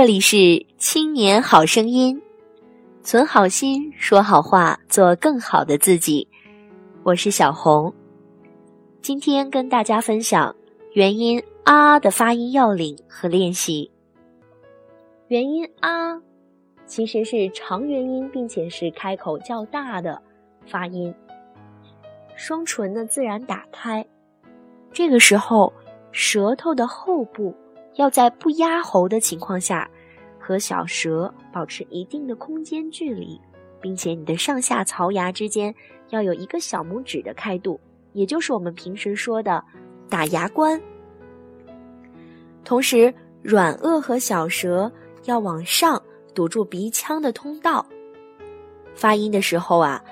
这里是青年好声音，存好心，说好话，做更好的自己。我是小红，今天跟大家分享元音啊的发音要领和练习。元音啊其实是长元音，并且是开口较大的发音，双唇呢自然打开，这个时候舌头的后部。要在不压喉的情况下，和小舌保持一定的空间距离，并且你的上下槽牙之间要有一个小拇指的开度，也就是我们平时说的打牙关。同时，软腭和小舌要往上堵住鼻腔的通道。发音的时候啊，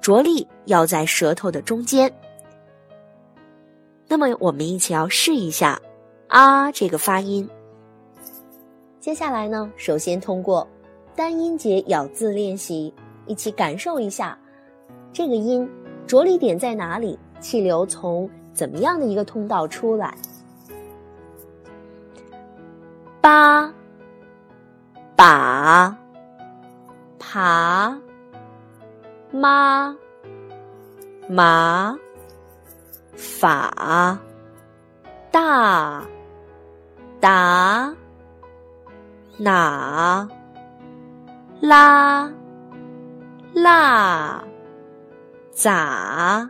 着力要在舌头的中间。那么，我们一起要试一下。啊，这个发音。接下来呢，首先通过单音节咬字练习，一起感受一下这个音着力点在哪里，气流从怎么样的一个通道出来。八，把，爬，妈，麻，法，大。打，哪，拉，辣，咋，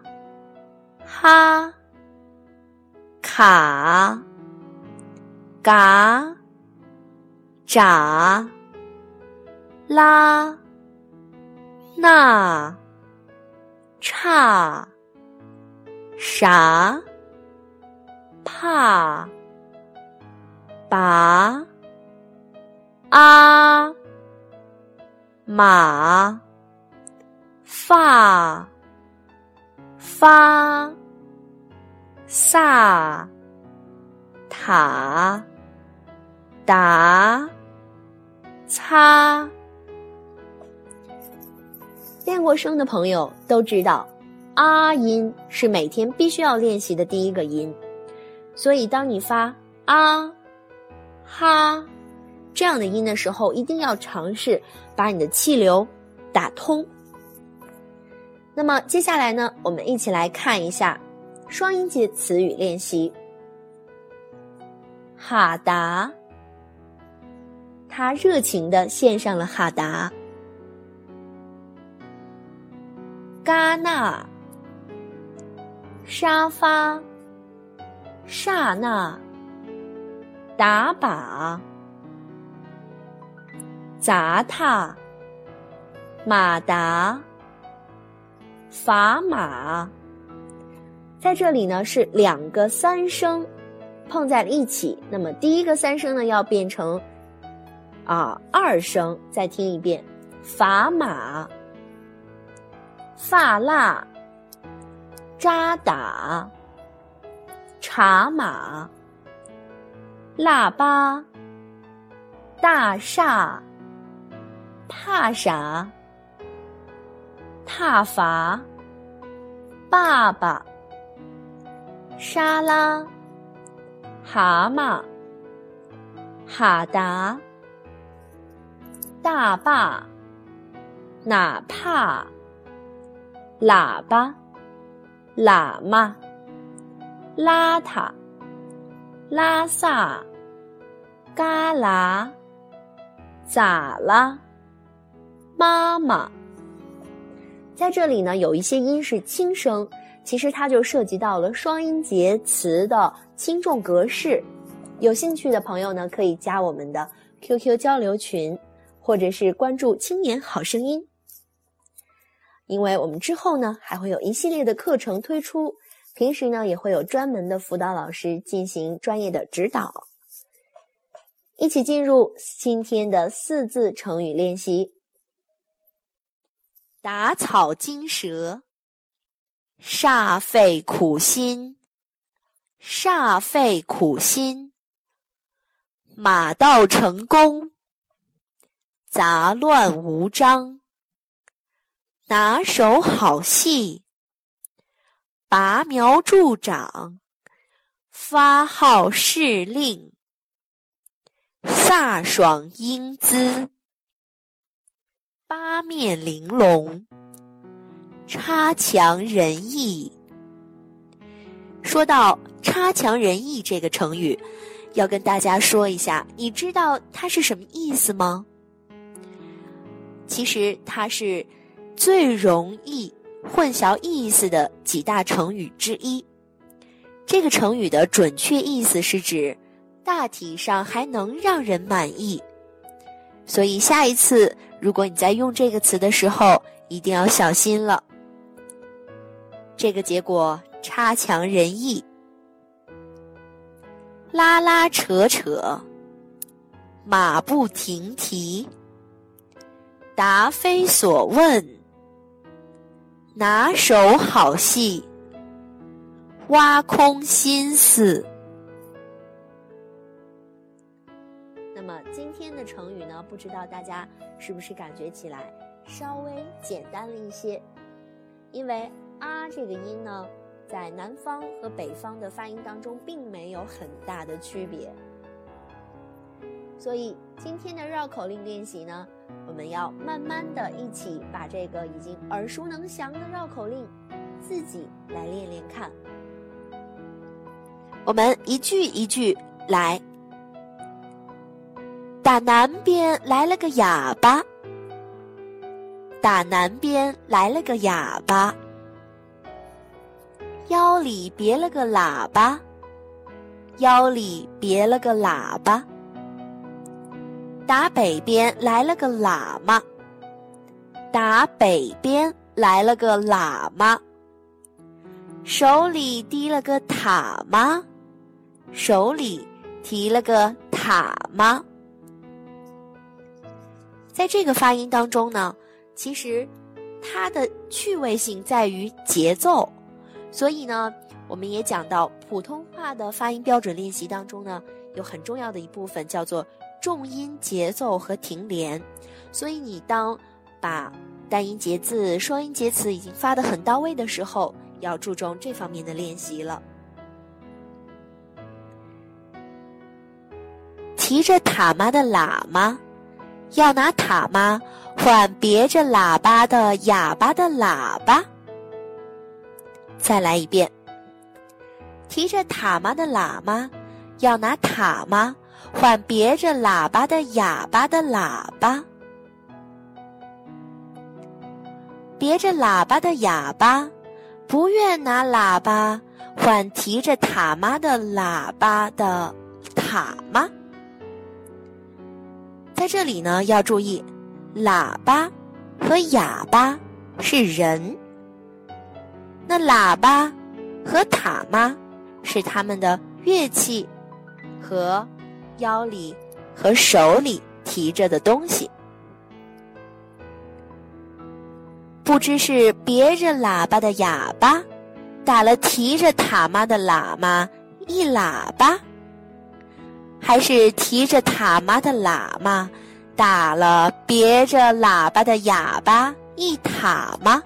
哈，卡，嘎，咋，拉，那，差，啥，怕。把啊马发发萨塔达擦，练过声的朋友都知道，啊音是每天必须要练习的第一个音，所以当你发啊。哈，这样的音的时候，一定要尝试把你的气流打通。那么接下来呢，我们一起来看一下双音节词语练习。哈达，他热情的献上了哈达。戛纳，沙发，刹那。打靶，砸踏，马达，砝码，在这里呢是两个三声碰在了一起。那么第一个三声呢要变成啊二声，再听一遍：砝码，发蜡，扎打，茶马。腊八，大厦，怕啥？踏伐，爸爸，沙拉，蛤蟆，哈达，大坝，哪怕，喇叭，喇嘛，邋遢。拉萨，旮旯，咋啦？妈妈，在这里呢，有一些音是轻声，其实它就涉及到了双音节词的轻重格式。有兴趣的朋友呢，可以加我们的 QQ 交流群，或者是关注“青年好声音”，因为我们之后呢，还会有一系列的课程推出。平时呢，也会有专门的辅导老师进行专业的指导。一起进入今天的四字成语练习：打草惊蛇，煞费苦心，煞费苦心；马到成功，杂乱无章，拿手好戏。拔苗助长，发号施令，飒爽英姿，八面玲珑，差强人意。说到“差强人意”这个成语，要跟大家说一下，你知道它是什么意思吗？其实它是最容易混淆意思的几大成语之一。这个成语的准确意思是指大体上还能让人满意。所以下一次如果你在用这个词的时候，一定要小心了。这个结果差强人意，拉拉扯扯，马不停蹄。答非所问，拿手好戏，挖空心思。那么今天的成语呢？不知道大家是不是感觉起来稍微简单了一些？因为“啊”这个音呢，在南方和北方的发音当中并没有很大的区别。所以今天的绕口令练习呢，我们要慢慢的一起把这个已经耳熟能详的绕口令自己来练练看。我们一句一句来。打南边来了个哑巴，打南边来了个哑巴，腰里别了个喇叭，腰里别了个喇叭。打北边来了个喇嘛，打北边来了个喇嘛，手里提了个塔嘛，手里提了个塔嘛。在这个发音当中呢，其实它的趣味性在于节奏，所以呢，我们也讲到普通话的发音标准练习当中呢，有很重要的一部分叫做。重音节奏和停连，所以你当把单音节字、双音节词已经发的很到位的时候，要注重这方面的练习了。提着塔嘛的喇嘛，要拿塔嘛换别着喇叭的哑巴的喇叭。再来一遍。提着塔嘛的喇嘛，要拿塔吗。换别着喇叭的哑巴的喇叭，别着喇叭的哑巴不愿拿喇叭换提着塔妈的喇叭的塔妈。在这里呢，要注意，喇叭和哑巴是人，那喇叭和塔妈是他们的乐器和。腰里和手里提着的东西，不知是别着喇叭的哑巴打了提着塔妈的喇嘛一喇叭，还是提着塔妈的喇嘛打了别着喇叭的哑巴一塔吗？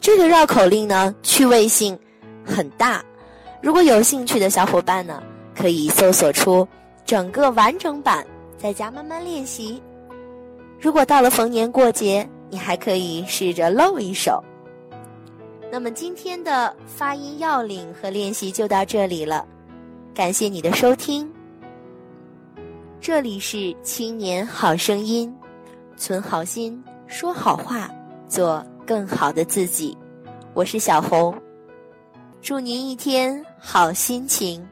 这个绕口令呢，趣味性很大。如果有兴趣的小伙伴呢？可以搜索出整个完整版，在家慢慢练习。如果到了逢年过节，你还可以试着露一手。那么今天的发音要领和练习就到这里了，感谢你的收听。这里是青年好声音，存好心，说好话，做更好的自己。我是小红，祝您一天好心情。